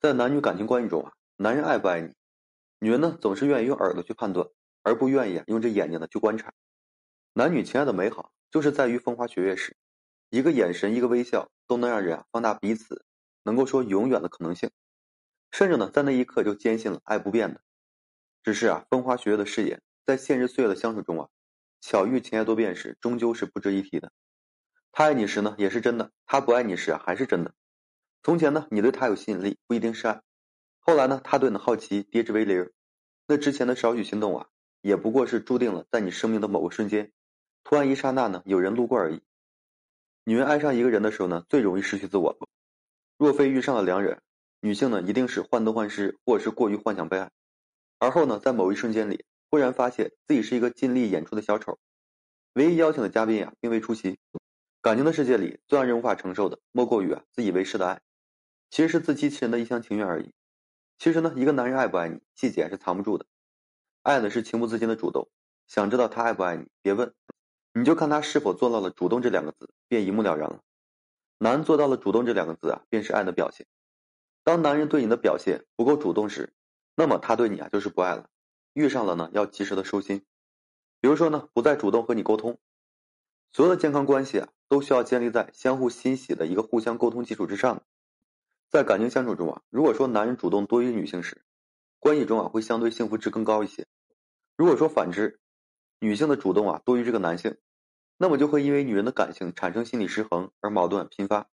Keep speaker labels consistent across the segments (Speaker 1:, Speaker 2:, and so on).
Speaker 1: 在男女感情关系中啊，男人爱不爱你，女人呢总是愿意用耳朵去判断，而不愿意用这眼睛呢去观察。男女情爱的美好，就是在于风花雪月时，一个眼神，一个微笑，都能让人啊放大彼此能够说永远的可能性，甚至呢在那一刻就坚信了爱不变的。只是啊风花雪月的誓言，在现实岁月的相处中啊，巧遇情爱多变时，终究是不值一提的。他爱你时呢，也是真的；他不爱你时，还是真的。从前呢，你对他有吸引力，不一定是爱；后来呢，他对你的好奇跌至为零。那之前的少许心动啊，也不过是注定了在你生命的某个瞬间，突然一刹那呢，有人路过而已。女人爱上一个人的时候呢，最容易失去自我。若非遇上了良人，女性呢，一定是患得患失，或者是过于幻想被爱。而后呢，在某一瞬间里，忽然发现自己是一个尽力演出的小丑，唯一邀请的嘉宾呀，并未出席。感情的世界里，最让人无法承受的，莫过于啊自以为是的爱，其实是自欺欺人的一厢情愿而已。其实呢，一个男人爱不爱你，细节是藏不住的。爱呢是情不自禁的主动，想知道他爱不爱你，别问，你就看他是否做到了主动这两个字，便一目了然了。男做到了主动这两个字啊，便是爱的表现。当男人对你的表现不够主动时，那么他对你啊就是不爱了。遇上了呢，要及时的收心。比如说呢，不再主动和你沟通。所有的健康关系啊，都需要建立在相互欣喜的一个互相沟通基础之上。在感情相处中啊，如果说男人主动多于女性时，关系中啊会相对幸福值更高一些；如果说反之，女性的主动啊多于这个男性，那么就会因为女人的感性产生心理失衡而矛盾频发。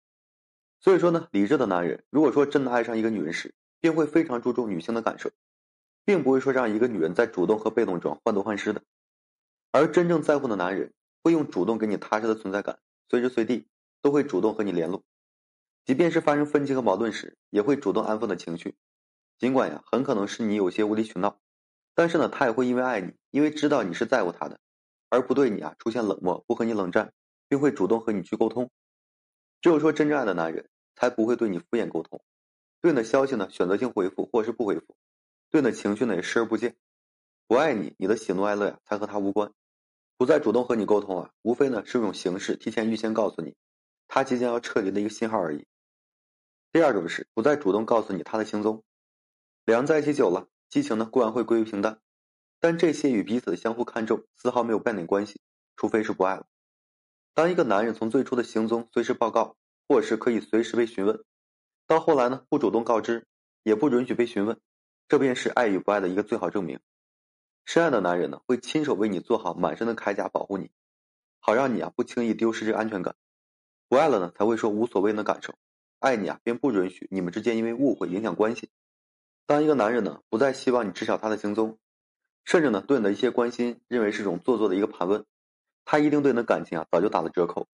Speaker 1: 所以说呢，理智的男人如果说真的爱上一个女人时，便会非常注重女性的感受，并不会说让一个女人在主动和被动中患得患失的。而真正在乎的男人。会用主动给你踏实的存在感，随时随地都会主动和你联络，即便是发生分歧和矛盾时，也会主动安抚的情绪。尽管呀，很可能是你有些无理取闹，但是呢，他也会因为爱你，因为知道你是在乎他的，而不对你啊出现冷漠，不和你冷战，并会主动和你去沟通。只有说真正爱的男人，才不会对你敷衍沟通，对你的消息呢选择性回复或是不回复，对你的情绪呢也视而不见。不爱你，你的喜怒哀乐呀，才和他无关。不再主动和你沟通啊，无非呢是一种形式，提前预先告诉你，他即将要撤离的一个信号而已。第二种是不再主动告诉你他的行踪。两人在一起久了，激情呢固然会归于平淡，但这些与彼此的相互看重丝毫没有半点关系，除非是不爱了。当一个男人从最初的行踪随时报告，或是可以随时被询问，到后来呢不主动告知，也不允许被询问，这便是爱与不爱的一个最好证明。深爱的男人呢，会亲手为你做好满身的铠甲，保护你，好让你啊不轻易丢失这安全感。不爱了呢，才会说无所谓的感受。爱你啊，便不允许你们之间因为误会影响关系。当一个男人呢，不再希望你知晓他的行踪，甚至呢对你的一些关心认为是种做作的一个盘问，他一定对你的感情啊早就打了折扣。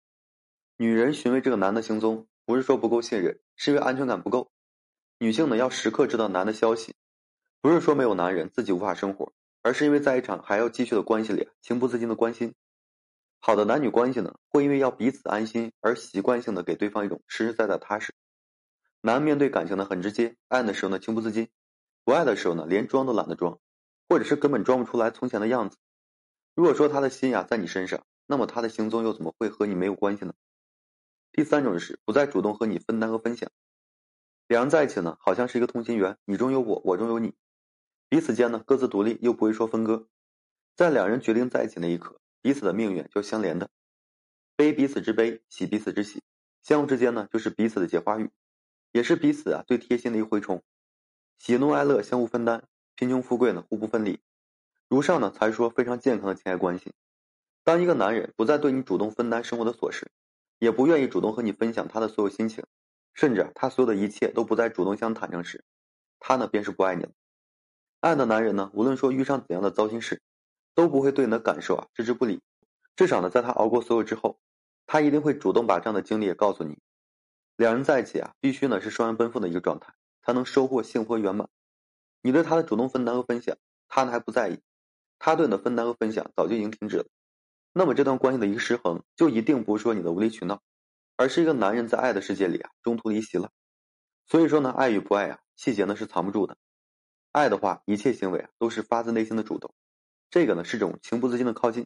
Speaker 1: 女人询问这个男的行踪，不是说不够信任，是因为安全感不够。女性呢要时刻知道男的消息，不是说没有男人自己无法生活。而是因为在一场还要继续的关系里，情不自禁的关心。好的男女关系呢，会因为要彼此安心而习惯性的给对方一种实实在在踏实。男面对感情呢很直接，爱的时候呢情不自禁，不爱的时候呢连装都懒得装，或者是根本装不出来从前的样子。如果说他的心呀在你身上，那么他的行踪又怎么会和你没有关系呢？第三种是不再主动和你分担和分享。两人在一起呢，好像是一个通心圆，你中有我，我中有你。彼此间呢各自独立，又不会说分割，在两人决定在一起那一刻，彼此的命运就相连的，悲彼此之悲，喜彼此之喜，相互之间呢就是彼此的结花语，也是彼此啊最贴心的一个蛔虫，喜怒哀乐相互分担，贫穷富贵呢互不分离，如上呢才说非常健康的情爱关系。当一个男人不再对你主动分担生活的琐事，也不愿意主动和你分享他的所有心情，甚至他所有的一切都不再主动相坦诚时，他呢便是不爱你了。爱的男人呢，无论说遇上怎样的糟心事，都不会对你的感受啊置之不理。至少呢，在他熬过所有之后，他一定会主动把这样的经历也告诉你。两人在一起啊，必须呢是双人奔赴的一个状态，才能收获幸福和圆满。你对他的主动分担和分享，他呢还不在意，他对你的分担和分享早就已经停止了。那么这段关系的一个失衡，就一定不是说你的无理取闹，而是一个男人在爱的世界里啊中途离席了。所以说呢，爱与不爱啊，细节呢是藏不住的。爱的话，一切行为啊都是发自内心的主动，这个呢是种情不自禁的靠近；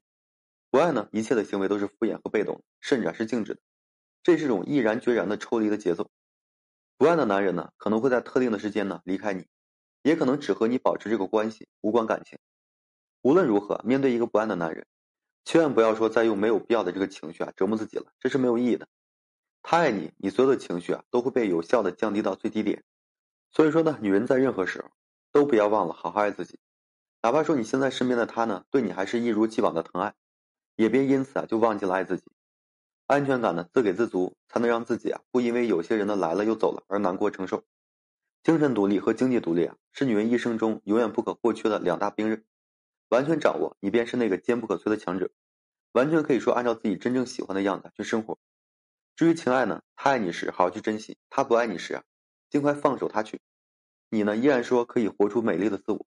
Speaker 1: 不爱呢，一切的行为都是敷衍和被动，甚至是静止的，这是种毅然决然的抽离的节奏。不爱的男人呢，可能会在特定的时间呢离开你，也可能只和你保持这个关系，无关感情。无论如何，面对一个不爱的男人，千万不要说再用没有必要的这个情绪啊折磨自己了，这是没有意义的。他爱你，你所有的情绪啊都会被有效的降低到最低点。所以说呢，女人在任何时候都不要忘了好好爱自己，哪怕说你现在身边的他呢对你还是一如既往的疼爱，也别因此啊就忘记了爱自己。安全感呢自给自足，才能让自己啊不因为有些人的来了又走了而难过承受。精神独立和经济独立啊是女人一生中永远不可或缺的两大兵刃。完全掌握，你便是那个坚不可摧的强者。完全可以说，按照自己真正喜欢的样子去生活。至于情爱呢，他爱你时好好去珍惜，他不爱你时啊，尽快放手他去。你呢，依然说可以活出美丽的自我。